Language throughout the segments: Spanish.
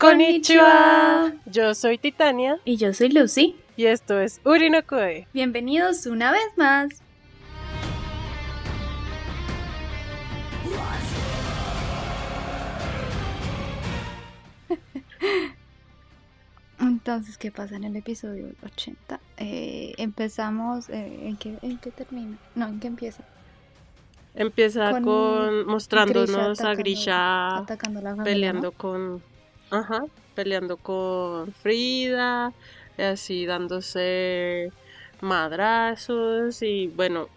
Konnichiwa. Yo soy Titania. Y yo soy Lucy. Y esto es Urinokoe. Bienvenidos una vez más. Entonces, ¿qué pasa en el episodio 80? Eh, empezamos, eh, ¿en, qué, ¿en qué termina? No, ¿en qué empieza? Empieza con, mostrándonos a Grisha peleando con, ajá, peleando con Frida, así dándose madrazos y bueno,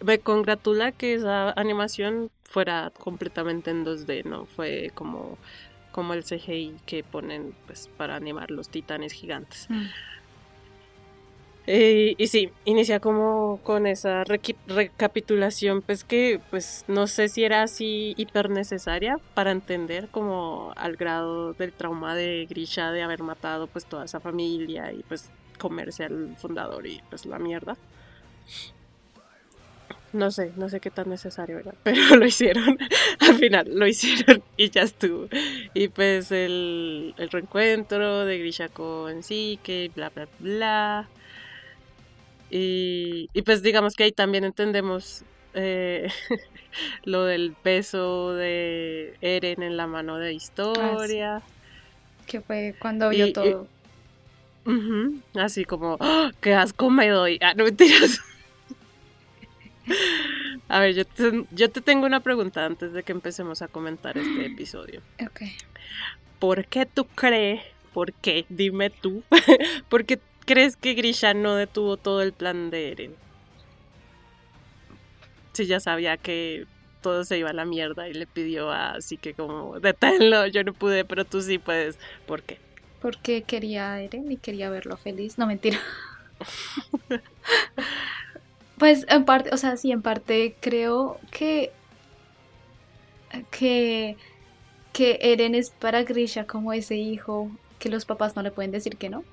me congratula que esa animación fuera completamente en 2D, no fue como como el CGI que ponen pues para animar los titanes gigantes. Mm. Eh, y sí, inicia como con esa recapitulación, pues que pues no sé si era así hiper necesaria para entender como al grado del trauma de Grisha de haber matado pues toda esa familia y pues comerse al fundador y pues la mierda. No sé, no sé qué tan necesario era, pero lo hicieron. Al final lo hicieron y ya estuvo. Y pues el, el reencuentro de Grisha con que bla, bla, bla. Y, pues digamos que ahí también entendemos eh, lo del peso de Eren en la mano de historia. Que fue cuando vio todo. así como, ¡Oh, ¡qué asco me doy! Ah, no mentiras. A ver, yo te, yo te tengo una pregunta antes de que empecemos a comentar este episodio. Ok. ¿Por qué tú crees? ¿Por qué? Dime tú. ¿Por qué crees que Grisha no detuvo todo el plan de Eren? Si ya sabía que todo se iba a la mierda y le pidió así que como, deténlo, yo no pude, pero tú sí puedes. ¿Por qué? Porque quería a Eren y quería verlo feliz. No, mentira. pues en parte, o sea, sí, en parte creo que que que Eren es para Grisha como ese hijo que los papás no le pueden decir que no.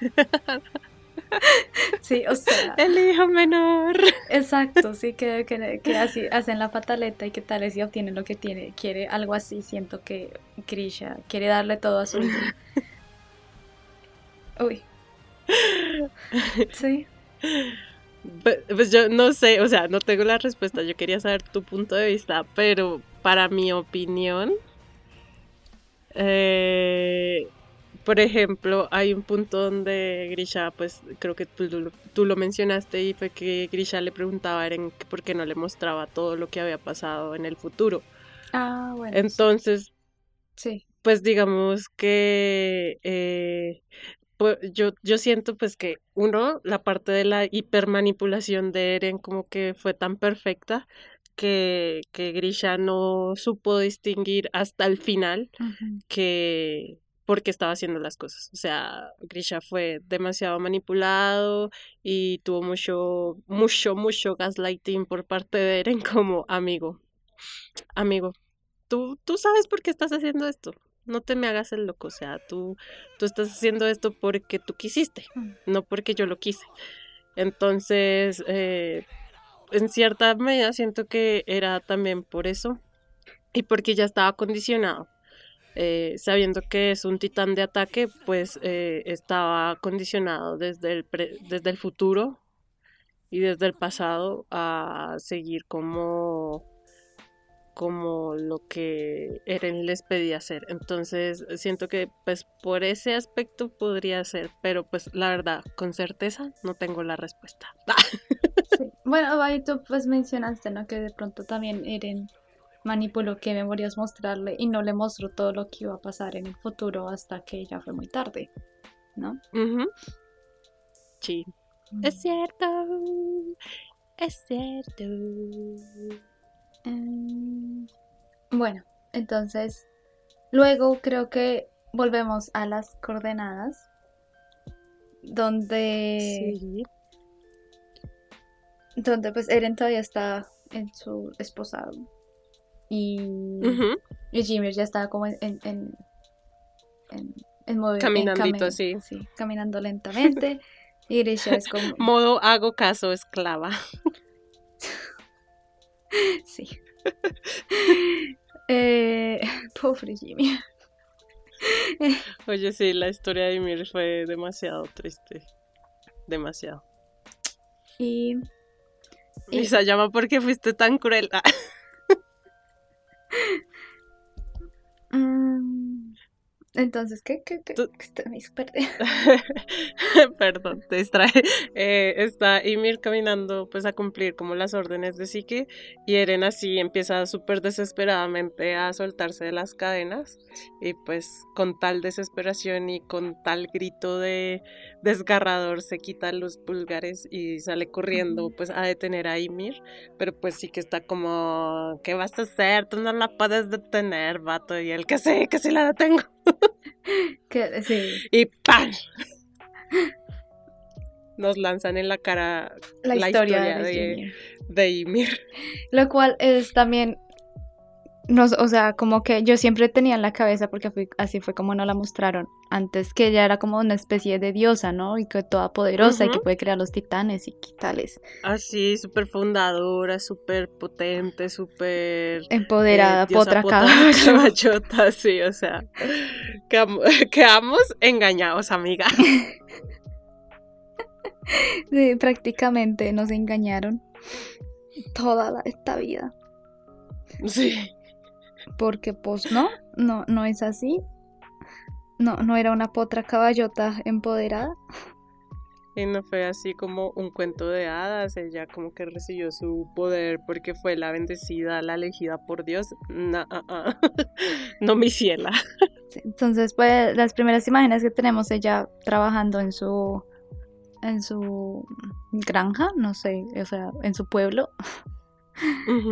Sí, o sea. El hijo menor. Exacto, sí, que, que, así hacen la pataleta y que tal vez si obtienen lo que tiene. Quiere algo así, siento que Grisha quiere darle todo a su hijo. Uy. Sí. Pues yo no sé, o sea, no tengo la respuesta. Yo quería saber tu punto de vista, pero para mi opinión, eh, por ejemplo, hay un punto donde Grisha, pues creo que tú, lo mencionaste y fue que Grisha le preguntaba a Eren por qué no le mostraba todo lo que había pasado en el futuro. Ah, bueno. Entonces, sí. Pues digamos que eh, pues, yo, yo siento pues que uno, la parte de la hipermanipulación de Eren como que fue tan perfecta que, que Grisha no supo distinguir hasta el final que porque estaba haciendo las cosas. O sea, Grisha fue demasiado manipulado y tuvo mucho, mucho, mucho gaslighting por parte de Eren como amigo. Amigo, tú, tú sabes por qué estás haciendo esto. No te me hagas el loco. O sea, tú, tú estás haciendo esto porque tú quisiste, mm. no porque yo lo quise. Entonces, eh, en cierta medida siento que era también por eso y porque ya estaba condicionado eh, sabiendo que es un titán de ataque, pues eh, estaba condicionado desde el, desde el futuro y desde el pasado a seguir como como lo que Eren les pedía hacer. Entonces siento que pues por ese aspecto podría ser, pero pues la verdad, con certeza no tengo la respuesta. Bueno, ahí tú pues mencionaste, ¿no? Que de pronto también Eren manipuló qué memorias mostrarle y no le mostró todo lo que iba a pasar en el futuro hasta que ya fue muy tarde, ¿no? Sí. Es cierto. Es cierto. Em, bueno, entonces, luego creo que volvemos a las coordenadas. Donde. Sí. Donde pues Eren todavía está en su esposado y, Jimmy ya estaba como en, en, en, en, modo caminandito así sí caminando lentamente y Grisha es como modo hago caso esclava sí eh, Pobre, Jimmy. Oye, sí, la historia de Ymir fue demasiado triste. Demasiado. Y. y- llama porque fuiste tan cruel. Entonces, ¿qué? ¿Qué? ¿Qué? Tú-. Perdón, te distrae. Eh, está Ymir caminando pues a cumplir como las órdenes de Psique y Eren así empieza súper desesperadamente a soltarse de las cadenas y pues con tal desesperación y con tal grito de desgarrador se quita los pulgares y sale corriendo pues a detener a Ymir, pero pues sí que está como ¿qué vas a hacer? Tú no la puedes detener, vato, y él que sí, que sí la detengo. Que, sí, Y ¡pam! Nos lanzan en la cara la, La historia, historia de, de Ymir. Lo cual es también. Nos, o sea, como que yo siempre tenía en la cabeza, porque fui- así fue como nos la mostraron antes, que ella era como una especie de diosa, ¿no? Y que toda poderosa y que puede crear los titanes y tales. Así, súper fundadora, súper potente, súper... Empoderada, eh, potra caballo. caballota, sí, o sea... quedam- Quedamos engañados, amiga. Sí, prácticamente nos engañaron toda la- esta vida. Sí. Porque pues no, no, no es así. No, no era una potra caballota empoderada. Y no fue así como un cuento de hadas, ella como que recibió su poder porque fue la bendecida, la elegida por Dios. No, ah, ah. no mi ciela. Entonces, pues, las primeras imágenes que tenemos ella trabajando en su en su granja, no sé, o sea, en su pueblo,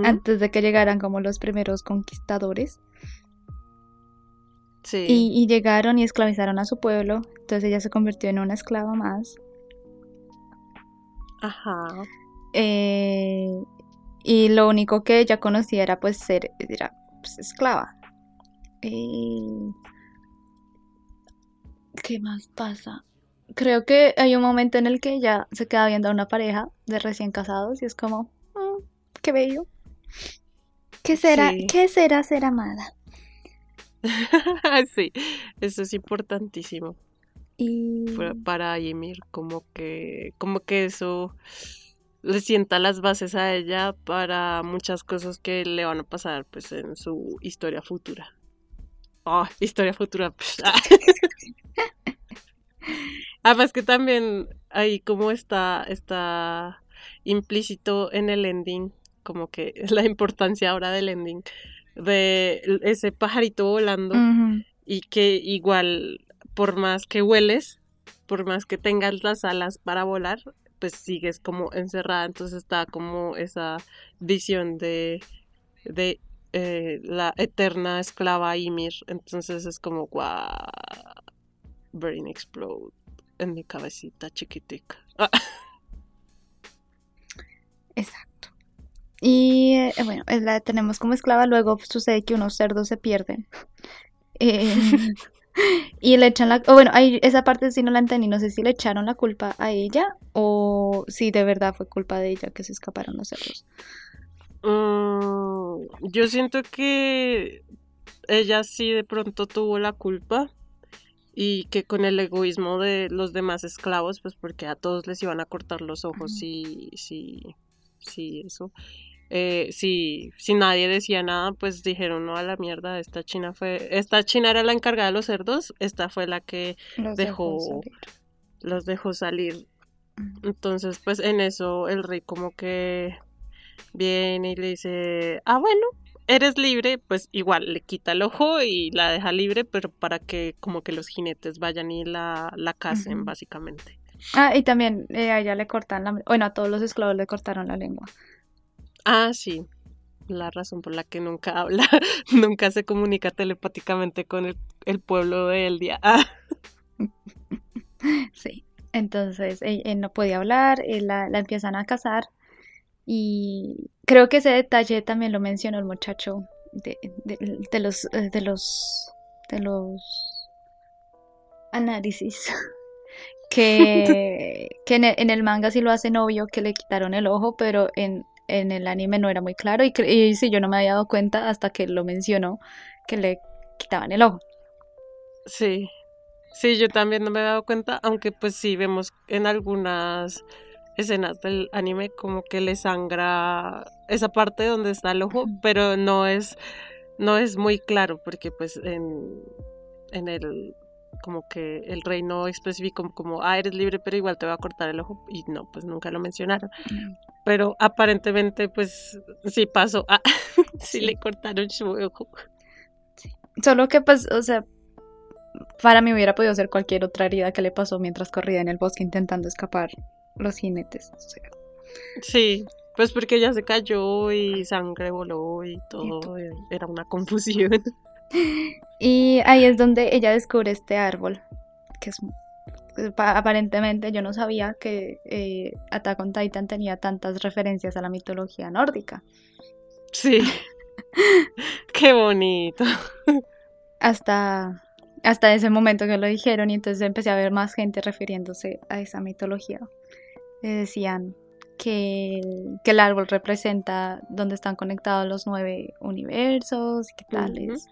Antes de que llegaran como los primeros conquistadores. Sí. Y, y llegaron y esclavizaron a su pueblo. Entonces ella se convirtió en una esclava más. Ajá. Eh, y lo único que ella conocía era pues ser era, pues, esclava. Eh, ¿Qué más pasa? Creo que hay un momento en el que ella se queda viendo a una pareja de recién casados y es como, "Mm, qué bello. ¿Qué será, Sí. ¿Qué será ser amada? sí, eso es importantísimo Y para- Ymir, como que, como que eso le sienta las bases a ella para muchas cosas que le van a pasar pues en su historia futura. Ah, historia futura. Además que también ahí como está, está implícito en el ending, como que la importancia ahora del ending, de ese pajarito volando y que igual por más que hueles, por más que tengas las alas para volar, pues sigues como encerrada, entonces está como esa visión de, de eh, la eterna esclava Ymir, entonces es como guau, brain explode en mi cabecita chiquitica. Ah, Exacto. Y eh, bueno, es la tenemos como esclava, luego sucede que unos cerdos se pierden. Eh, y le echan la... o bueno, ahí esa parte sí no la entendí, no sé si le echaron la culpa a ella o si de verdad fue culpa de ella que se escaparon los cerdos. mm, yo siento que ella sí de pronto tuvo la culpa y que con el egoísmo de los demás esclavos, pues porque a todos les iban a cortar los ojos y sí, sí, eso. Eh, si, si nadie decía nada, pues dijeron, no, a la mierda, esta china fue, esta china era la encargada de los cerdos, esta fue la que Los Dejó- los dejó salir. Entonces, pues en eso el rey como que viene y le dice, ah, bueno, eres libre, pues igual le quita el ojo y la deja libre, pero para que como que los jinetes vayan y la, la casen, básicamente. Ah, y también eh, a ella le cortan la... Bueno, a todos los esclavos le cortaron la lengua. Ah, sí. La razón por la que nunca habla, nunca se comunica telepáticamente con el, el pueblo de Eldia. Ah, Sí. Entonces él, él no podía hablar, él la, la empiezan a casar y creo que ese detalle también lo mencionó el muchacho de, de- de los eh, de los de los análisis que, que en, el, en el manga sí lo hacen obvio que le quitaron el ojo, pero en, en el anime no era muy claro. Y, y sí, yo no me había dado cuenta hasta que lo mencionó que le quitaban el ojo. Sí, sí, yo también no me he dado cuenta, aunque pues sí vemos en algunas escenas del anime como que le sangra esa parte donde está el ojo, pero no es, no es muy claro porque pues en, en el como que el rey no especificó como, ah, eres libre, pero igual te va a cortar el ojo. Y no, pues nunca lo mencionaron. Pero aparentemente, pues sí pasó. Ah, sí, le cortaron su ojo. Solo que, pues, o sea, para mí hubiera podido ser cualquier otra herida que le pasó mientras corría en el bosque intentando escapar los jinetes. Sí, pues porque ella se cayó y sangre voló y todo. Era una confusión. Y ahí es donde ella descubre este árbol, que es aparentemente yo no sabía que eh, Attack on Titan tenía tantas referencias a la mitología nórdica. Sí. Qué bonito. Hasta, hasta ese momento que lo dijeron y entonces empecé a ver más gente refiriéndose a esa mitología. decían que, que, el árbol representa donde están conectados los nueve universos y qué tales.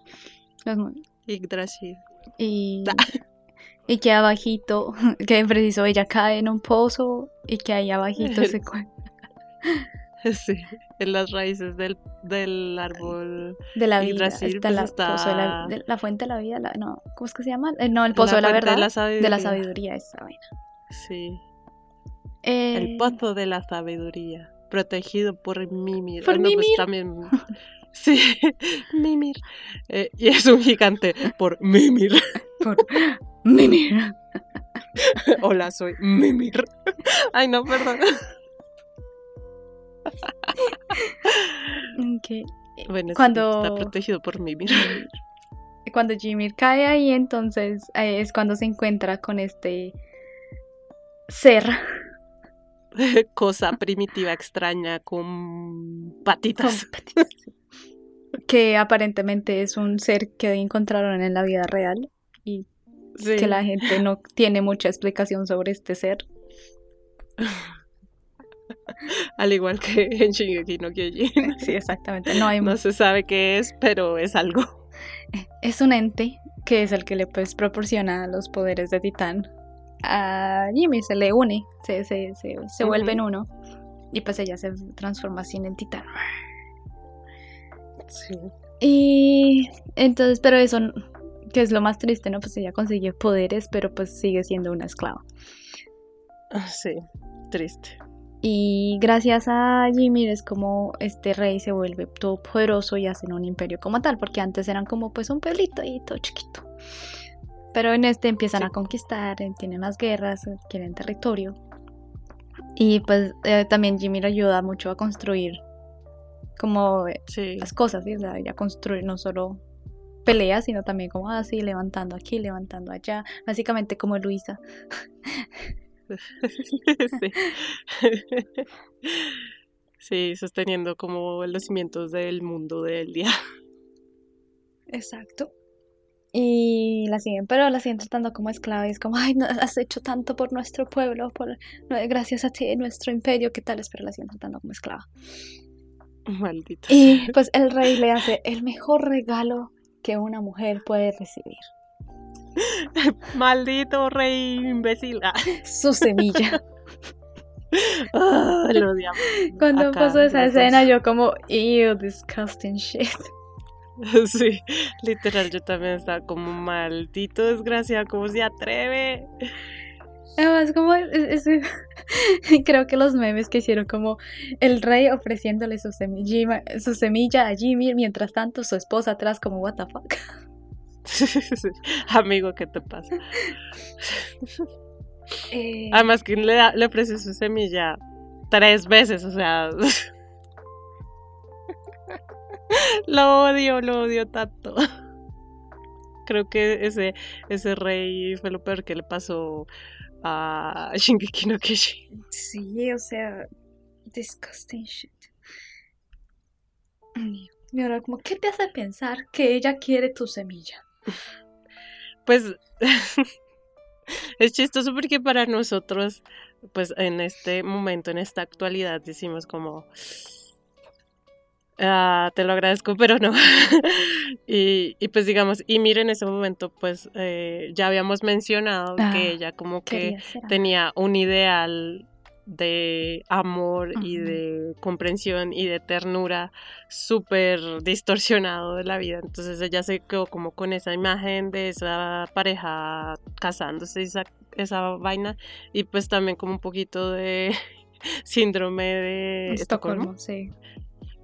Yggdrasil. Y, y que abajito, que preciso ella cae en un pozo y que ahí abajito se cuenta. Sí, en las raíces del, del árbol de la vida está, pues la, está... de la, fuente de la vida, no, ¿cómo es que se llama? Eh, no, el pozo de la verdad, de la sabiduría, de la sabiduría esa vaina. Sí. El eh, pozo de la sabiduría, protegido por Mimir. Por pues Mimir. también Sí, Mimir. Eh, y es un gigante por Mimir. Por Mimir. Hola, soy Mimir. Ay, no, perdón. Okay. Bueno, cuando... está protegido por Mimir. Cuando Jimmy cae ahí, entonces eh, es cuando se encuentra con este ser cosa primitiva, extraña, con patitas. Con patitas que aparentemente es un ser que encontraron en la vida real y que la gente no tiene mucha explicación sobre este ser. Al igual que en Shingeki no Kyojin. Sí, exactamente. No, hay... no se sabe qué es, pero es algo. Es un ente que es el que le pues, proporciona los poderes de Titán. A Jimmy se le une, se, se, se, se vuelve en uno. Y pues ella se transforma así en Titán. Sí. Y entonces, pero eso, que es lo más triste, ¿no? Pues ella consigue poderes, pero pues sigue siendo una esclava. Ah, sí, triste. Y gracias a Jimmy es como este rey se vuelve todo poderoso y hacen un imperio como tal, porque antes eran como pues un pueblito y todo chiquito. Pero en este empiezan a conquistar, tienen más guerras, quieren territorio. Y pues eh, también Jimmy ayuda mucho a construir como eh, las cosas, ¿sí? o sea, ya construir no solo peleas, sino también como así, ah, levantando aquí, levantando allá, básicamente como Luisa. sí. sí, sosteniendo como los cimientos del mundo del día. Exacto. Y la siguen, pero la siguen tratando como esclava y es como, ay, no, has hecho tanto por nuestro pueblo, por, gracias a ti, nuestro imperio, ¿qué tal? Pero la siguen tratando como esclava. Maldito. Y pues el rey le hace el mejor regalo que una mujer puede recibir. Maldito rey imbécil. Ah. Su semilla. Lo odiamos. Cuando pasó esa escena, yo como, ew, disgusting shit. Sí, literal, yo también estaba como maldito desgraciado, ¿cómo se atreve? Además, como creo que los memes que hicieron como el rey ofreciéndole su semilla, su semilla a Jimmy, mientras tanto su esposa atrás como what the fuck. Amigo, ¿qué te pasa? Eh, Además, que le, le ofrece su semilla tres veces, o sea. lo odio, lo odio tanto. Creo que ese, ese rey fue lo peor que le pasó a Shingeki no Kyojin. Sí, o sea, disgusting shit. Y ahora, como, ¿qué te hace pensar que ella quiere tu semilla? Pues es chistoso porque para nosotros, pues en este momento, en esta actualidad, decimos como, Ah, te lo agradezco, pero no. y, y, pues digamos, y mire, en ese momento, pues eh, ya habíamos mencionado que Ah, ella como que tenía un ideal de amor y de comprensión y de ternura súper distorsionado de la vida. Entonces ella se quedó como con esa imagen de esa pareja casándose, esa, esa vaina, y pues también como un poquito de síndrome de Estocolmo. Estocolmo, sí.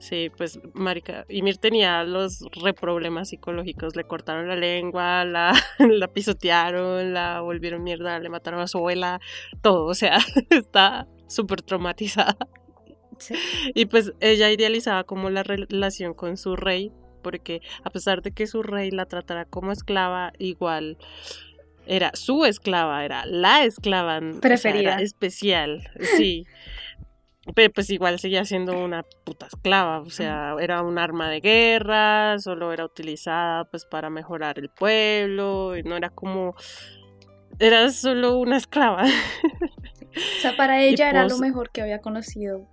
Sí, pues, marica, Ymir tenía los reproblemas psicológicos, le cortaron la lengua, la, la pisotearon, la volvieron mierda, le mataron a su abuela, todo, o sea, está súper traumatizada. Sí. Y pues ella idealizaba como la relación con su rey, porque a pesar de que su rey la tratara como esclava, igual era su esclava, era la esclava o sea, era Preferida. especial, sí. Pero pues igual seguía siendo una puta esclava, o sea, era un arma de guerra, solo era utilizada pues para mejorar el pueblo, y no era como... Era solo una esclava. O sea, para ella era lo pues- mejor que había conocido.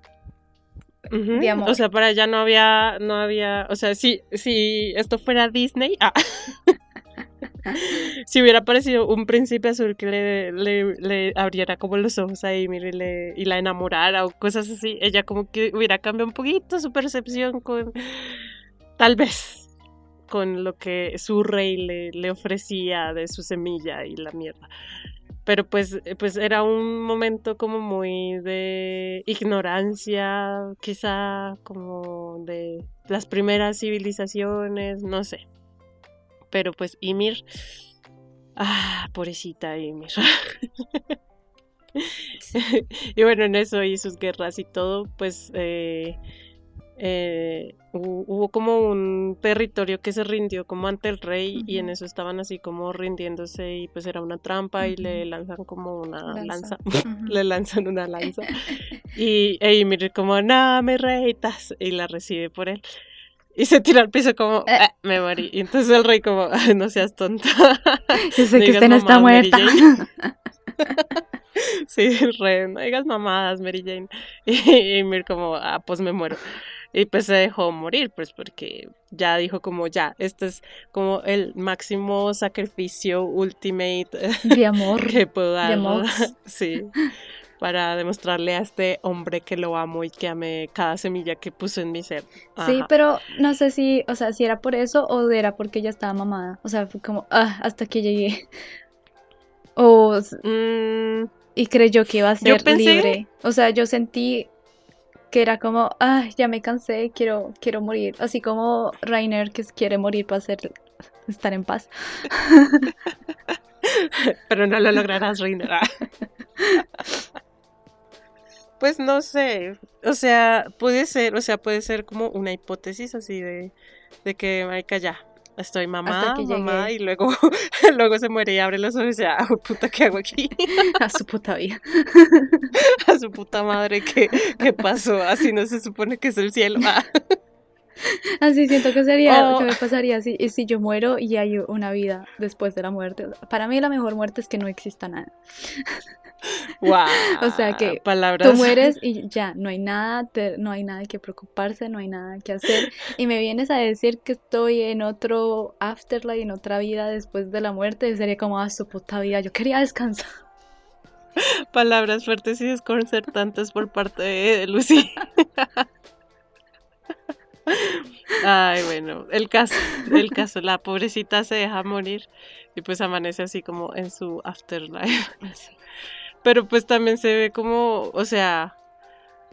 De amor. O sea, para ella no había, no había, o sea, si, si esto fuera Disney, ah, si hubiera aparecido un príncipe azul que le, abriera como los ojos ahí, mire, y, la enamorara o cosas así, ella como que hubiera cambiado un poquito su percepción con, tal vez, con lo que su rey le, le ofrecía de su semilla y la mierda. Pero pues, pues era un momento como muy de ignorancia, quizá como de las primeras civilizaciones, no sé. Pero pues Ymir, ah, pobrecita Ymir. y bueno, en eso y sus guerras y todo, pues eh, eh, hu- hubo como un territorio que se rindió como ante el rey y en eso estaban así como rindiéndose y pues era una trampa y le lanzan como una Lanza. le lanzan una lanza y e Ymir como, no, me reitas y la recibe por él. Y se tira al piso como, Eh. "Ah, me morí. Y entonces el rey como, "Ay, no seas tonta. Yo sé No que usted no está muerta. Sí, el rey, no digas mamadas, Mary Jane. Y Ymir como, ah, pues me muero. Y pues se dejó morir, pues porque ya dijo como, ya, este es como el máximo sacrificio ultimate De amor. que puedo de dar. amor. Sí. Para demostrarle a este hombre que lo amo y que ame cada semilla que puso en mi ser. Sí, pero no sé si, o sea, si era por eso o era porque ella estaba mamada. O sea, fue como, ah, hasta que llegué. O, Mm, y creyó que iba a ser pensé- libre. O sea, yo sentí que era como, ah, ya me cansé, quiero, quiero morir. Así como Rainer que quiere morir para hacer, estar en paz. pero no lo lograrás, Reina. Pues no sé, o sea, puede ser, o sea, puede ser como una hipótesis así de, de que, marica, ya, estoy mamada, llegué. y luego, luego se muere y abre los ojos y dice, ah, puta, ¿qué hago aquí? A su puta vida. A su puta madre, ¿qué, qué pasó? Así no se supone que es el cielo. Ah. Así siento que sería, Oh. que me pasaría si, si yo muero y hay una vida después de la muerte. Para mí la mejor muerte es que no exista nada. Guau, O sea que palabras. Tú mueres y ya, no hay nada, te- no hay nada que preocuparse, no hay nada que hacer. Y me vienes a decir que estoy en otro afterlife, en otra vida después de la muerte. Sería como, a su puta vida, yo quería descansar. Palabras fuertes y desconcertantes por parte de Lucy. Ay, bueno, el caso, el caso, la pobrecita se deja morir y pues amanece así como en su afterlife. Pero pues también se ve como, o sea,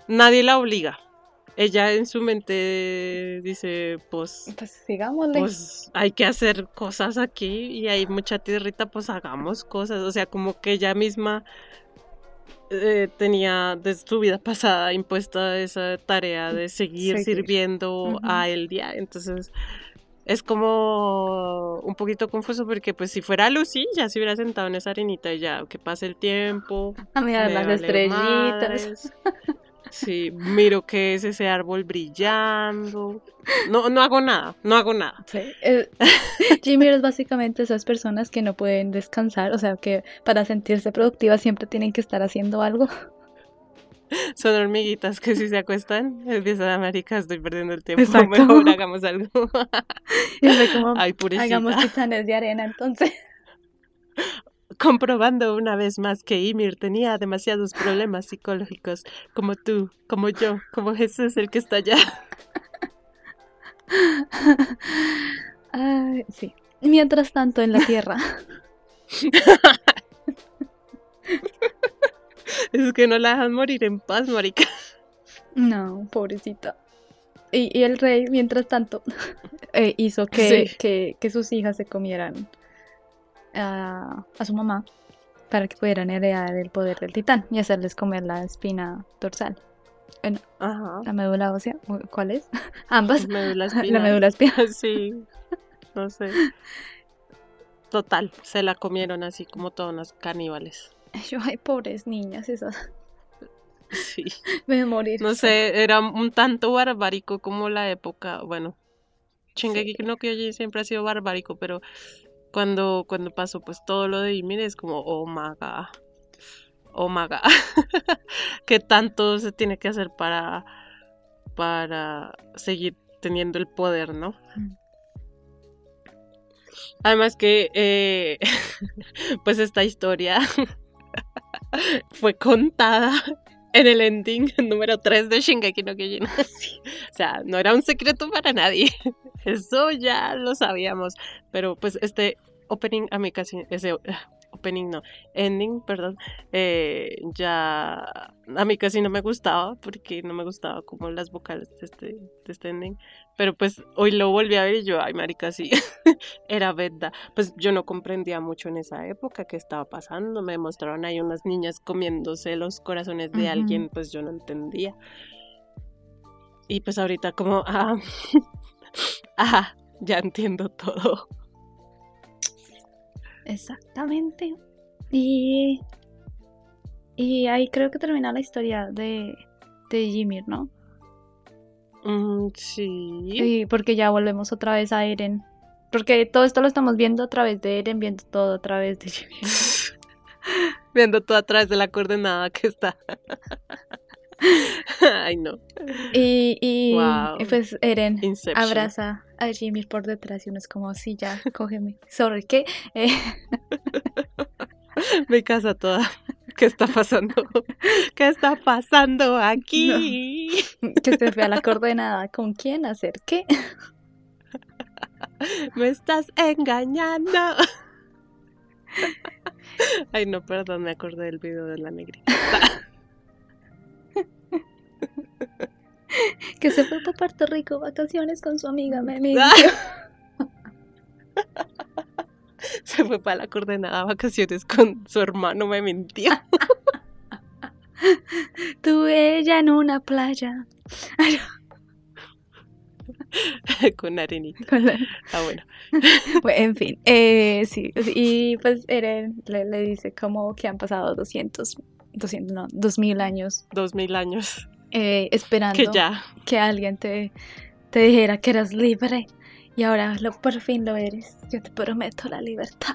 nadie la obliga. Ella en su mente dice, pues, Pues sigámosle. pues hay que hacer cosas aquí y hay mucha tierrita, pues hagamos cosas. O sea, como que ella misma eh, tenía desde su vida pasada impuesta esa tarea de seguir Seguir. sirviendo a el día. Entonces es como un poquito confuso porque pues si fuera Lucy ya se hubiera sentado en esa arenita y ya que pase el tiempo. a mirar las vale estrellitas. madres. Sí, miro que es ese árbol brillando. No, no hago nada, no hago nada. Sí. eh, Jimmy es básicamente esas personas que no pueden descansar, o sea, que para sentirse productivas siempre tienen que estar haciendo algo. Son hormiguitas que si se acuestan, empiezan a marica, estoy perdiendo el tiempo, Exacto. mejor hagamos algo. Y fue como, Ay, purecita. hagamos titanes de arena entonces. Comprobando una vez más que Ymir tenía demasiados problemas psicológicos, como tú, como yo, como Jesús el que está allá. Ay, sí. Mientras tanto, en la Tierra. Es que no la dejan morir en paz, marica. No, pobrecita. Y, y el rey, mientras tanto, eh, hizo que, Sí. que, que sus hijas se comieran a, a su mamá para que pudieran heredar el poder del titán y hacerles comer la espina dorsal. Ajá. La médula ósea, ¿cuál es? Ambas. Médula La médula espinal. Sí, no sé. Total, se la comieron así como todas unas caníbales. Yo, ay, pobres niñas, esas. Sí. Me morir. No sé, era un tanto barbárico como la época, bueno, Shingeki Sí. no Kyojin siempre ha sido barbárico, pero cuando, cuando pasó pues todo lo de Ymir es como, oh my god, oh my god, ¿qué tanto se tiene que hacer para, para seguir teniendo el poder, no? Mm. Además que, eh, pues esta historia fue contada en el ending número 3 de Shingeki no Kyojin. O sea, no era un secreto para nadie. Eso ya lo sabíamos. Pero pues este opening a mí casi... Ese ah, opening no, ending, perdón. eh, ya a mí casi no me gustaba porque no me gustaba como las vocales de este, de este ending. Pero pues hoy lo volví a ver y yo, ay marica, sí, era verdad. Pues yo no comprendía mucho en esa época qué estaba pasando. Me mostraron ahí unas niñas comiéndose los corazones de Ujú. alguien, pues yo no entendía. Y pues ahorita como, ah, ah, ya entiendo todo. Exactamente. Y, y ahí creo que termina la historia de, de Ymir, ¿no? Mm, sí. Y porque ya volvemos otra vez a Eren. Porque todo esto lo estamos viendo a través de Eren, viendo todo a través de Ymir. Viendo todo atrás de la coordenada que está. Ay, no. Y, y, Wow. pues Eren Inception. abraza a Ymir por detrás y uno es como, sí, ya, cógeme. ¿Sobre qué? Eh, Mi casa toda. ¿Qué está pasando? ¿Qué está pasando aquí? que se fue a la coordenada. ¿Con quién hacer qué? Me estás engañando. Ay, no, perdón, me acordé del video de la negrita. Que se fue para Puerto Rico vacaciones con su amiga Memi. Se fue para la coordenada de vacaciones con su hermano, me mintió. Tuve ella en una playa. con arenita. Con la- Ah, bueno. Bueno, en fin, eh, sí, y pues Eren le, le dice como que han pasado 200, 200 no, 2000 años Dos mil años. Eh, esperando Que ya. que alguien te, te dijera que eras libre y ahora lo, por fin lo eres. Yo te prometo la libertad.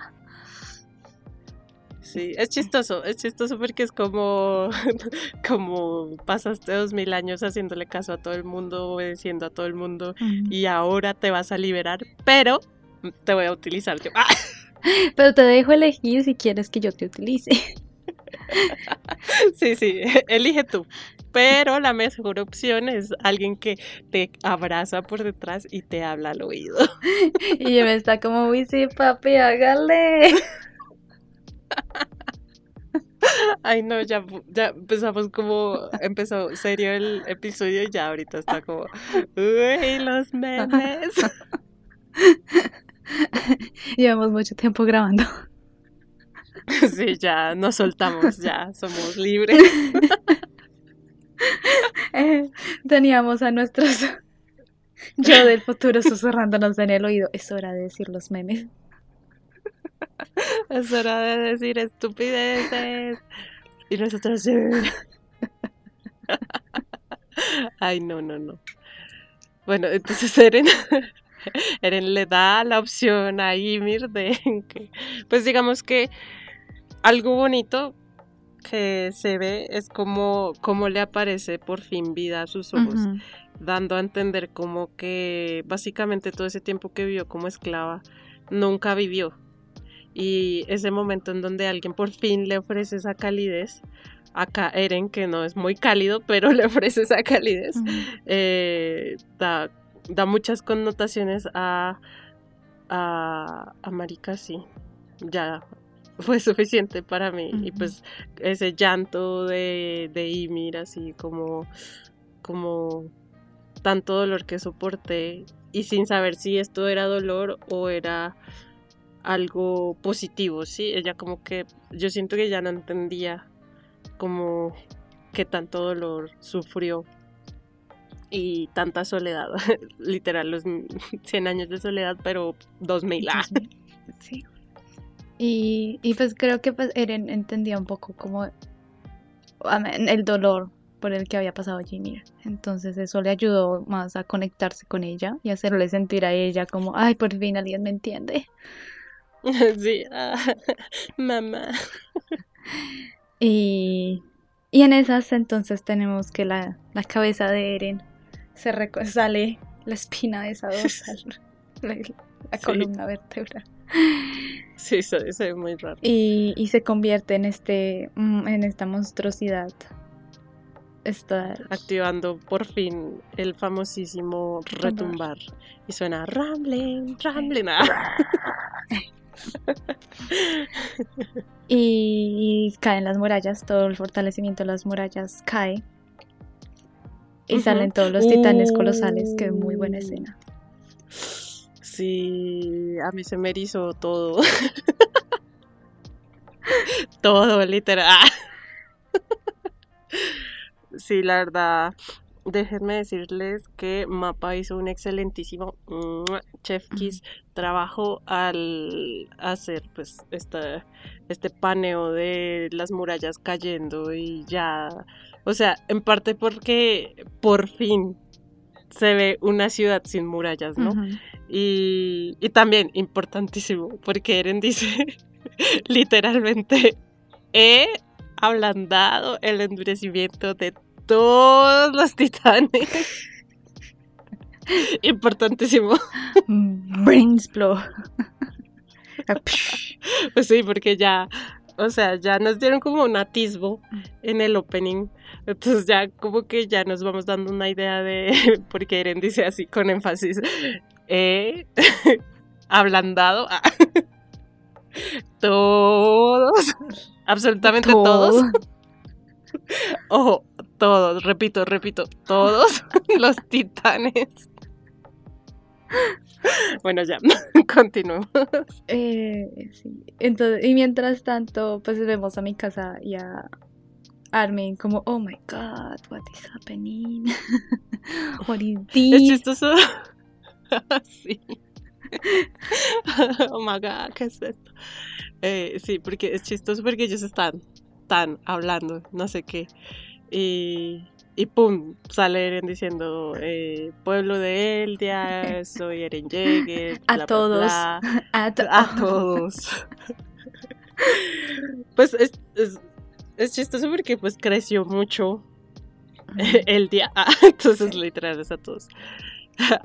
Sí, es chistoso, es chistoso porque es como, como pasaste dos mil años haciéndole caso a todo el mundo, obedeciendo a todo el mundo y ahora te vas a liberar, pero te voy a utilizar yo. ¡Ah! Pero te dejo elegir si quieres que yo te utilice. Sí, sí, elige tú. Pero la mejor opción es alguien que te abraza por detrás y te habla al oído. Y me está como, uy, sí, papi, hágale. Ay, no, ya, ya empezamos como, empezó serio el episodio y ya ahorita está como, uy, los memes. Llevamos mucho tiempo grabando. Sí, ya nos soltamos, ya somos libres. Teníamos a nuestros yo del futuro susurrándonos en el oído. Es hora de decir los memes. Es hora de decir estupideces. Y nosotros. Ay, no, no, no. Bueno, entonces Eren, Eren le da la opción a Ymir de que, pues digamos que algo bonito que se ve es como, como le aparece por fin vida a sus ojos, dando a entender como que básicamente todo ese tiempo que vivió como esclava nunca vivió. Y ese momento en donde alguien por fin le ofrece esa calidez, acá Eren, que no es muy cálido, pero le ofrece esa calidez, eh, da, da, muchas connotaciones a, a, a Marica, sí. Ya fue suficiente para mí. Y pues ese llanto de, de Ymir, así como, como tanto dolor que soporté y sin saber si esto era dolor o era algo positivo, ¿sí? Ella como que, yo siento que ya no entendía como que tanto dolor sufrió y tanta soledad, literal, los 100 años de soledad, pero 2000. Ah. Sí. Y, y pues creo que pues Eren entendía un poco como el dolor por el que había pasado Jimmy. Entonces eso le ayudó más a conectarse con ella y hacerle sentir a ella como, ay, por fin alguien me entiende. Sí, ah, mamá. Y, y en esas entonces tenemos que la, la cabeza de Eren se sale la espina de esa dorsal, la, columna vertebral. Sí, eso, es muy raro. Y, y, se convierte en este mm, en esta monstruosidad. Está activando por fin el famosísimo retumbar. Y suena rambling, rambling. y caen las murallas, todo el fortalecimiento de las murallas cae. Y salen todos los titanes colosales, que muy buena escena. Sí, a mí se me erizó todo. todo, literal. sí, la verdad, déjenme decirles que Mapa hizo un excelentísimo Chef Kiss trabajo al hacer pues este, este paneo de las murallas cayendo y ya, o sea, en parte porque por fin se ve una ciudad sin murallas, ¿no? y, y también importantísimo, porque Eren dice literalmente, he ablandado el endurecimiento de todos los titanes. Importantísimo. Brainsblow. pues sí, porque ya, o sea, ya nos dieron como un atisbo en el opening. Entonces ya como que ya nos vamos dando una idea de, porque Eren dice así con énfasis, he ablandado a todos, absolutamente todos. Ojo, todos, repito, repito, todos los titanes. Bueno, ya, continuemos. Eh, Entonces, y mientras tanto, pues vemos a mi casa y a Armin como, oh my god, what is happening? what is this? Es chistoso. sí. oh my god, ¿qué es esto? Eh, sí, porque es chistoso porque ellos están, están hablando, no sé qué. Y, y pum, sale Eren diciendo, eh, pueblo de Eldia, soy Eren Jäger. A todos. A, todos. pues es, es, chistoso porque pues creció mucho el día. entonces literal es a todos.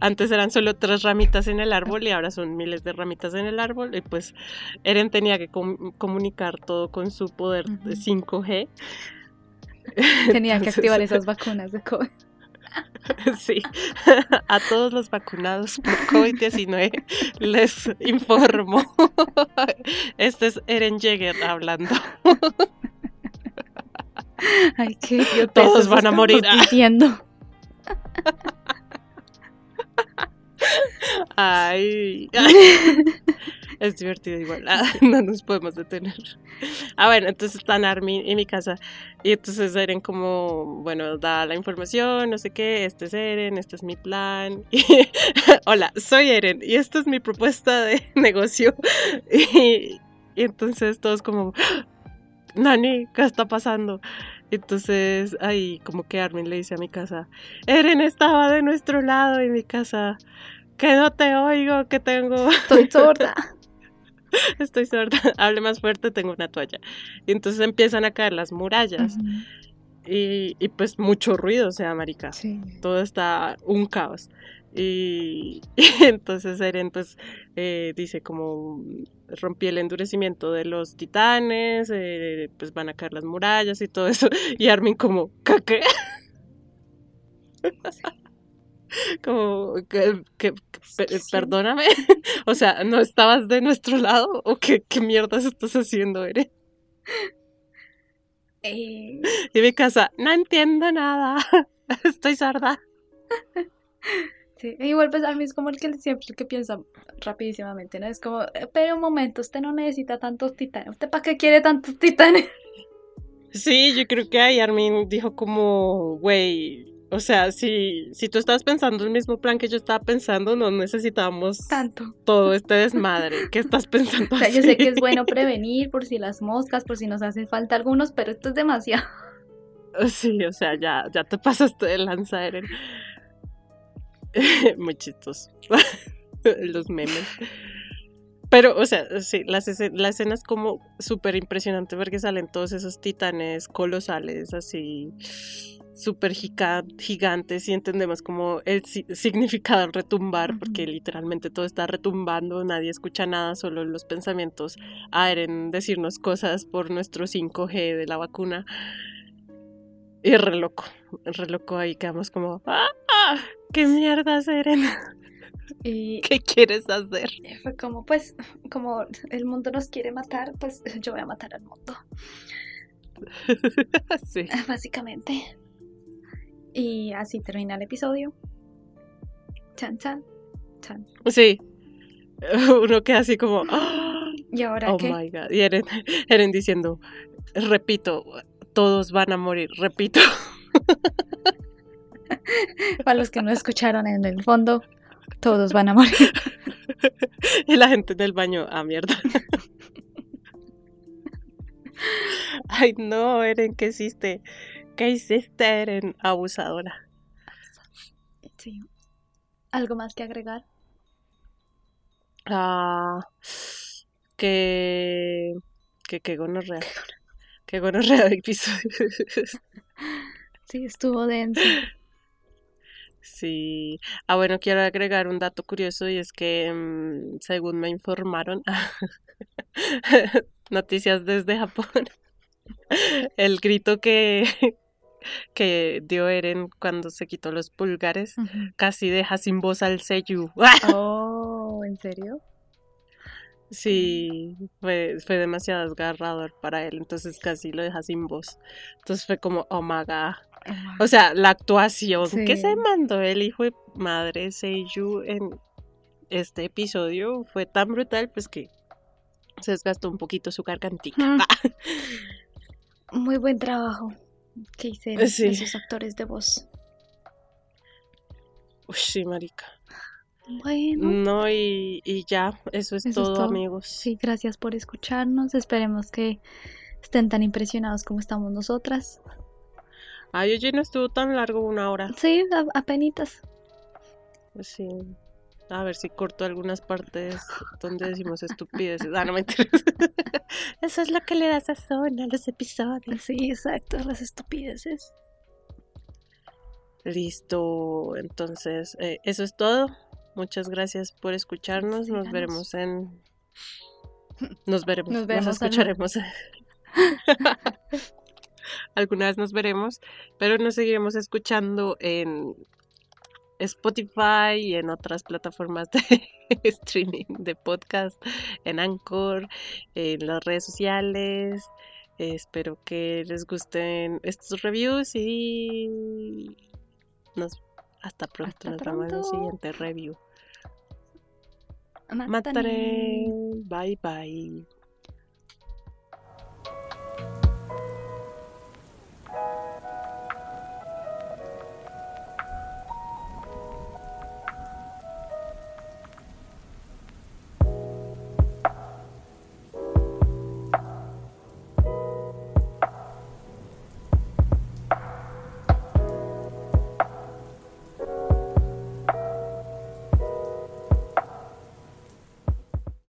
Antes eran solo tres ramitas en el árbol y ahora son miles de ramitas en el árbol. Y pues Eren tenía que comunicar todo con su poder de 5G. Tenía que activar esas vacunas de COVID. Sí, a todos los vacunados por COVID-19 les informo. Este es Eren Jäger hablando. Ay, qué Todos van a morir. Ay, es divertido igual, no nos podemos detener. Ah, bueno, entonces están Armin en mi casa y entonces Eren como, bueno, da la información, no sé qué, este es Eren, este es mi plan. Hola, soy Eren y esta es mi propuesta de negocio. Y, y entonces todos como, Nani, ¿qué está pasando? Entonces ahí como que Armin le dice a mi casa, Eren estaba de nuestro lado en mi casa, que no te oigo, que tengo... Estoy sorda. Estoy sorda, hable más fuerte, tengo una toalla. Y entonces empiezan a caer las murallas. y, y, pues mucho ruido, o sea, marica. Sí. Todo está un caos. Y, entonces Eren pues eh, dice como rompí el endurecimiento de los titanes, eh, pues van a caer las murallas y todo eso. Y Armin como, ¿qué? como que, que, perdóname, o sea, ¿no estabas de nuestro lado? ¿O qué, qué mierdas estás haciendo, Eren? Eh, Y mi casa, no entiendo nada, estoy sorda. sí. Igual pues a mí es como el que siempre que piensa rapidísimamente, ¿no? Es como, "Eh, pero un momento, usted no necesita tantos titanes. ¿Usted para qué quiere tantos titanes? Sí, yo creo que ahí Armin dijo como, güey, o sea, si, si tú estabas pensando el mismo plan que yo estaba pensando, no necesitábamos Tanto. todo este desmadre. ¿Qué estás pensando O sea, yo sé así? que es bueno prevenir por si las moscas, por si nos hacen falta algunos, pero esto es demasiado. Sí, o sea, ya, ya te pasaste de lanza, Eren. Muy chistoso. Los memes. Pero, o sea, sí, las esce- la escena es como súper impresionante porque salen todos esos titanes colosales, así súper giga- gigantes y entendemos como el si- significado del retumbar, porque literalmente todo está retumbando, nadie escucha nada, solo los pensamientos a Eren decirnos cosas por nuestro 5G de la vacuna. Y re loco, re loco ahí quedamos como, ¡ah! ¿Qué mierdas, Eren? Y ¿Qué quieres hacer? fue como, pues, como el mundo nos quiere matar, pues yo voy a matar al mundo, sí. básicamente. Y así termina el episodio. Chan, chan, chan. Sí. Uno queda así como, ¡ah! ¿Y ahora oh qué? my god. Y Eren, Eren diciendo, repito, todos van a morir, repito. Para los que no escucharon en el fondo, todos van a morir. Y la gente del baño, ah, mierda. Ay, no, Eren, ¿qué hiciste? ¿Qué hiciste? Abusadora. Sí. ¿Algo más que agregar? Ah, que. Que, que gonorrea. Que gonorrea de episodio. Sí, estuvo denso. Sí. Ah, bueno, quiero agregar un dato curioso y es que, mm, según me informaron, noticias desde Japón, el grito que, que dio Eren cuando se quitó los pulgares casi deja sin voz al Seiyu. Oh, ¿en serio? Sí, fue, fue demasiado desgarrador para él, entonces casi lo deja sin voz. Entonces fue como, oh my god. O sea, la actuación que se mandó el hijo de madre Seiyu en este episodio fue tan brutal, pues que se desgastó un poquito su gargantica. Mm. Muy buen trabajo que hicieron Sí. esos actores de voz. Uy, sí, marica. Bueno, No, y, y ya, eso es Eso es todo, amigos. sí, gracias por escucharnos. Esperemos que estén tan impresionados como estamos nosotras. Ay, oye, no estuvo tan largo, una hora. Sí, apenitas. Sí. A ver si corto algunas partes donde decimos estupideces. Ah, no me interesa. Eso es lo que le da sazón a los episodios. Sí, exacto, las estupideces. Listo. Entonces, eh, eso es todo. Muchas gracias por escucharnos. Nos veremos en. Nos veremos. Nos escucharemos. Alguna vez nos veremos, pero nos seguiremos escuchando en Spotify y en otras plataformas de streaming de podcast, en Anchor, en las redes sociales. Espero que les gusten estos reviews y nos hasta pronto. Hasta nos vemos en el pronto. siguiente review. Mataré. Bye bye.